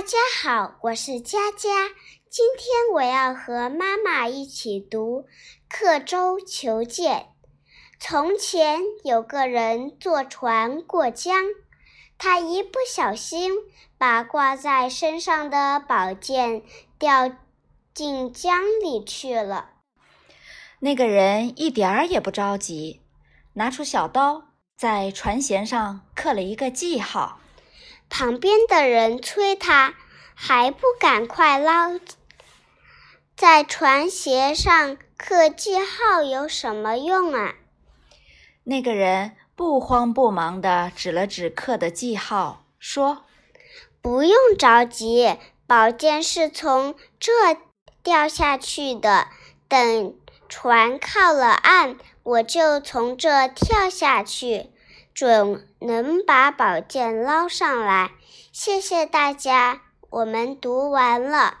大家好，我是佳佳。今天我要和妈妈一起读《刻舟求剑》。从前有个人坐船过江，他一不小心把挂在身上的宝剑掉进江里去了。那个人一点儿也不着急，拿出小刀，在船舷上刻了一个记号。旁边的人催他，还不赶快捞！在船舷上刻记号有什么用啊？那个人不慌不忙地指了指刻的记号，说：“不用着急，宝剑是从这掉下去的。等船靠了岸，我就从这跳下去，准能把宝剑捞上来。”谢谢大家，我们读完了。